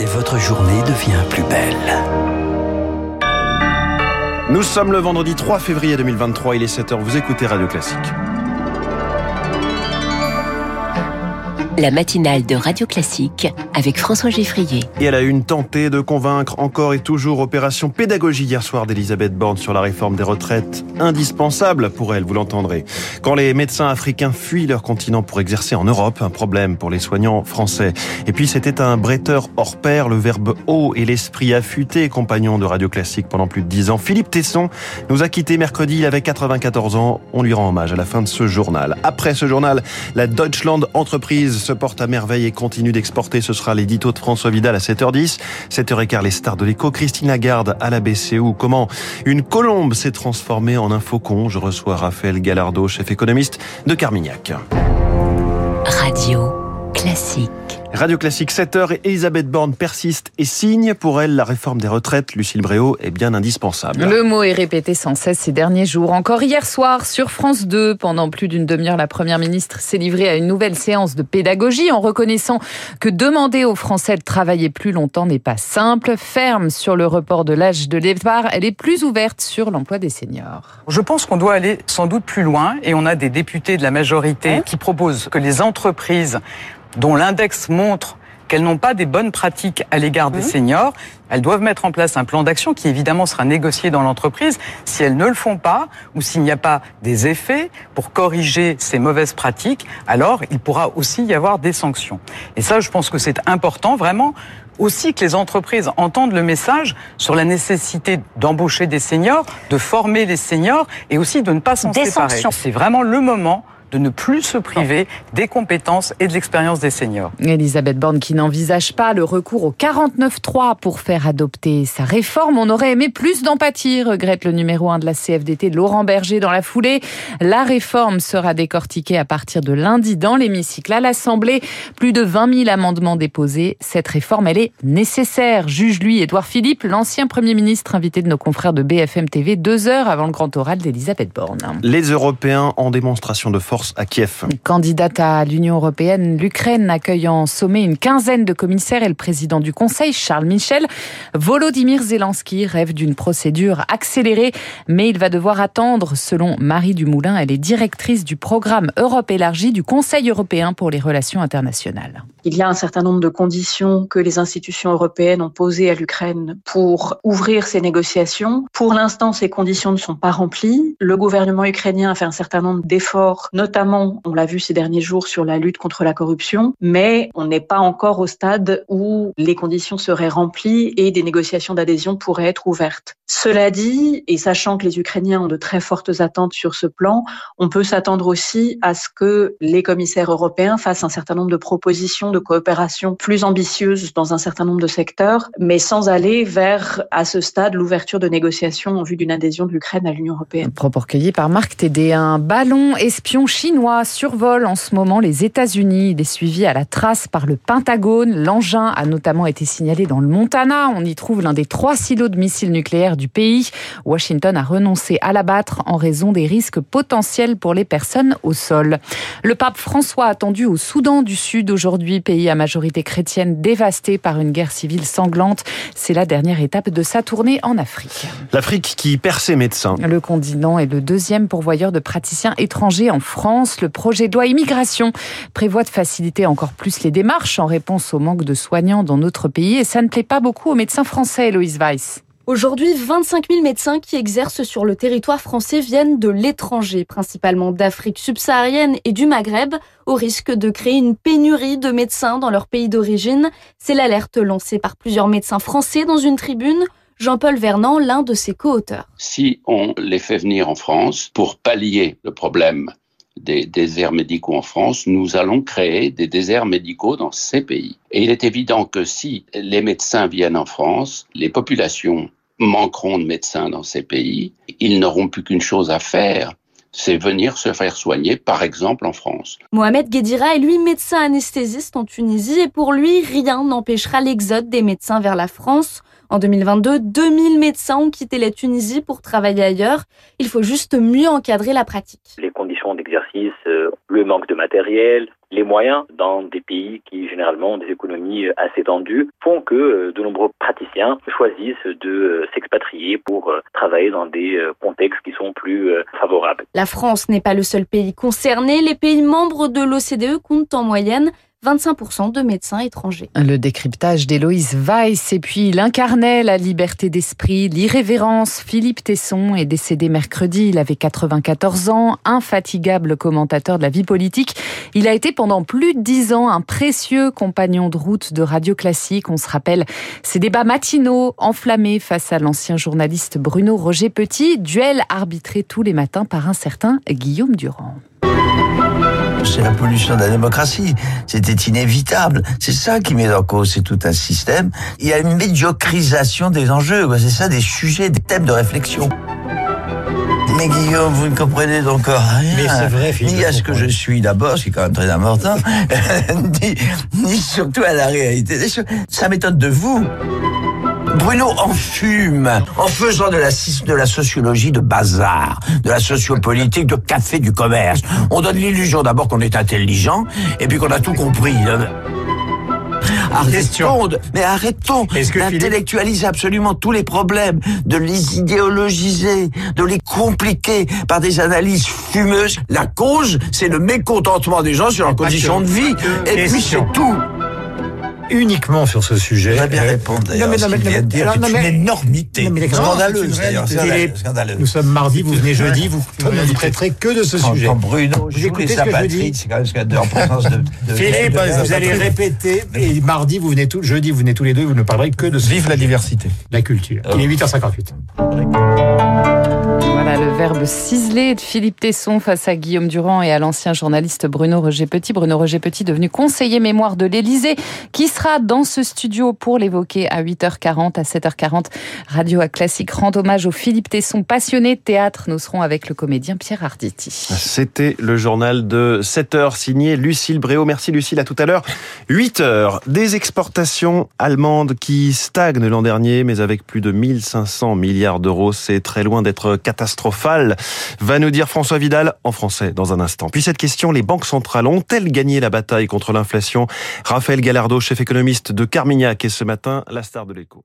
et votre journée devient plus belle. Nous sommes le vendredi 3 février 2023, il est 7h, vous écoutez Radio Classique. La matinale de Radio Classique avec François Geffrier. Et elle a une tentée de convaincre encore et toujours opération pédagogie hier soir d'Elisabeth Borne sur la réforme des retraites, indispensable pour elle, vous l'entendrez. Quand les médecins africains fuient leur continent pour exercer en Europe, un problème pour les soignants français. Et puis c'était un bretteur hors pair, le verbe haut et l'esprit affûté, compagnon de Radio Classique pendant plus de 10 ans. Philippe Tesson nous a quitté mercredi, il avait 94 ans. On lui rend hommage à la fin de ce journal. Après ce journal, la Deutschland Entreprise porte à merveille et continue d'exporter. Ce sera l'édito de François Vidal à 7h10. 7h15, les stars de l'écho. Christine Lagarde à la BCU. Comment une colombe s'est transformée en un faucon? Je reçois Raphaël Gallardo, chef économiste de Carmignac. Radio classique. Radio Classique 7h et Elisabeth Borne persiste et signe pour elle la réforme des retraites. Lucille Bréau est bien indispensable. Le mot est répété sans cesse ces derniers jours. Encore hier soir sur France 2, pendant plus d'une demi-heure, la première ministre s'est livrée à une nouvelle séance de pédagogie en reconnaissant que demander aux Français de travailler plus longtemps n'est pas simple. Ferme sur le report de l'âge de départ, elle est plus ouverte sur l'emploi des seniors. Je pense qu'on doit aller sans doute plus loin et on a des députés de la majorité qui proposent que les entreprises dont l'index montre qu'elles n'ont pas des bonnes pratiques à l'égard des mhm. seniors, elles doivent mettre en place un plan d'action qui évidemment sera négocié dans l'entreprise. Si elles ne le font pas ou s'il n'y a pas des effets pour corriger ces mauvaises pratiques, alors il pourra aussi y avoir des sanctions. Et ça, je pense que c'est important vraiment aussi que les entreprises entendent le message sur la nécessité d'embaucher des seniors, de former les seniors et aussi de ne pas s'en séparer. C'est vraiment le moment de ne plus se priver des compétences et de l'expérience des seniors. Elisabeth Borne qui n'envisage pas le recours au 49.3 pour faire adopter sa réforme. On aurait aimé plus d'empathie, regrette le numéro 1 de la CFDT, Laurent Berger, dans la foulée. La réforme sera décortiquée à partir de lundi dans l'hémicycle à l'Assemblée. Plus de 20 000 amendements déposés. Cette réforme, elle est nécessaire, juge lui Édouard Philippe, l'ancien Premier ministre invité de nos confrères de BFM TV, deux heures avant le grand oral d'Elisabeth Borne. Les Européens en démonstration de force à Kiev. Candidate à l'Union européenne, l'Ukraine accueille en sommet une quinzaine de commissaires et le président du Conseil, Charles Michel. Volodymyr Zelensky rêve d'une procédure accélérée, mais il va devoir attendre, selon Marie Dumoulin. Elle est directrice du programme Europe élargie du Conseil européen pour les relations internationales. Il y a un certain nombre de conditions que les institutions européennes ont posées à l'Ukraine pour ouvrir ces négociations. Pour l'instant, ces conditions ne sont pas remplies. Le gouvernement ukrainien a fait un certain nombre d'efforts, notamment, on l'a vu ces derniers jours, sur la lutte contre la corruption, mais on n'est pas encore au stade où les conditions seraient remplies et des négociations d'adhésion pourraient être ouvertes. Cela dit, et sachant que les Ukrainiens ont de très fortes attentes sur ce plan, on peut s'attendre aussi à ce que les commissaires européens fassent un certain nombre de propositions de coopération plus ambitieuses dans un certain nombre de secteurs, mais sans aller vers, à ce stade, l'ouverture de négociations en vue d'une adhésion de l'Ukraine à l'Union européenne. Propos recueillis par Marc Tédé. Un ballon espion chinois survole en ce moment les États-Unis. Il est suivi à la trace par le Pentagone. L'engin a notamment été signalé dans le Montana. On y trouve l'un des trois silos de missiles nucléaires du pays. Washington a renoncé à l'abattre en raison des risques potentiels pour les personnes au sol. Le pape François attendu au Soudan du Sud aujourd'hui, pays à majorité chrétienne dévasté par une guerre civile sanglante. C'est la dernière étape de sa tournée en Afrique. L'Afrique qui perd ses médecins. Le continent est le deuxième pourvoyeur de praticiens étrangers en France. Le projet de loi immigration prévoit de faciliter encore plus les démarches en réponse au manque de soignants dans notre pays et ça ne plaît pas beaucoup aux médecins français, Héloïse Weiss. Aujourd'hui, 25 000 médecins qui exercent sur le territoire français viennent de l'étranger, principalement d'Afrique subsaharienne et du Maghreb, au risque de créer une pénurie de médecins dans leur pays d'origine. C'est l'alerte lancée par plusieurs médecins français dans une tribune. Jean-Paul Vernant, l'un de ses co-auteurs. Si on les fait venir en France pour pallier le problème des déserts médicaux en France, nous allons créer des déserts médicaux dans ces pays. Et il est évident que si les médecins viennent en France, les populations manqueront de médecins dans ces pays, ils n'auront plus qu'une chose à faire, c'est venir se faire soigner, par exemple en France. Mohamed Guédira est lui médecin anesthésiste en Tunisie et pour lui, rien n'empêchera l'exode des médecins vers la France. En 2022, 2000 médecins ont quitté la Tunisie pour travailler ailleurs. Il faut juste mieux encadrer la pratique conditions d'exercice, le manque de matériel, les moyens dans des pays qui généralement ont des économies assez tendues font que de nombreux praticiens choisissent de s'expatrier pour travailler dans des contextes qui sont plus favorables. La France n'est pas le seul pays concerné. Les pays membres de l'OCDE comptent en moyenne 25% de médecins étrangers. Le décryptage d'Héloïse Weiss et puis il la liberté d'esprit, l'irrévérence. Philippe Tesson est décédé mercredi, il avait 94 ans, infatigable commentateur de la vie politique. Il a été pendant plus de dix ans un précieux compagnon de route de Radio Classique. On se rappelle ses débats matinaux enflammés face à l'ancien journaliste Bruno Roger Petit, duel arbitré tous les matins par un certain Guillaume Durand. C'est la pollution de la démocratie. C'était inévitable. C'est ça qui met en cause, c'est tout un système. Il y a une médiocrisation des enjeux. C'est ça, des sujets, des thèmes de réflexion. Mais Guillaume, vous ne comprenez encore rien. Mais c'est vrai, Ni à ce que je suis d'abord, ce qui est quand même très important, ni, ni surtout à la réalité des choses. Ça m'étonne de vous. Bruno enfume en faisant de la, de la sociologie de bazar, de la sociopolitique de café du commerce. On donne l'illusion d'abord qu'on est intelligent et puis qu'on a tout compris. Arrêtons, mais arrêtons d'intellectualiser absolument tous les problèmes, de les idéologiser, de les compliquer par des analyses fumeuses. La cause, c'est le mécontentement des gens sur leurs conditions de vie. Et puis c'est tout uniquement sur ce sujet. Je bien répondre d'ailleurs. Non, mais, non, mais, vient de dire c'est une énormité. Scandaleuse d'ailleurs. Nous sommes mardi, vous venez jeudi, vous ne traiterez que de ce sujet. Quand Bruno ce que je dis. C'est quand même scandaleux en présence de, Philippe, vous allez répéter, et mardi, vous venez tout, jeudi, vous venez tous les deux, vous ne parlerez que de ce Vive la diversité. La culture. Il est 8h58. Le ciselé de Philippe Tesson face à Guillaume Durand et à l'ancien journaliste Bruno Roger Petit. Bruno Roger Petit devenu conseiller mémoire de l'Élysée, qui sera dans ce studio pour l'évoquer à 8h40, à 7h40. Radio à Classique rend hommage au Philippe Tesson, passionné de théâtre. Nous serons avec le comédien Pierre Arditi. C'était le journal de 7h signé Lucille Bréau. Merci Lucille, à tout à l'heure. 8h, des exportations allemandes qui stagnent l'an dernier, mais avec plus de 1500 milliards d'euros. C'est très loin d'être catastrophique va nous dire François Vidal en français dans un instant. Puis cette question, les banques centrales ont-elles gagné la bataille contre l'inflation? Raphaël Gallardo, chef économiste de Carmignac, est ce matin la star de l'écho.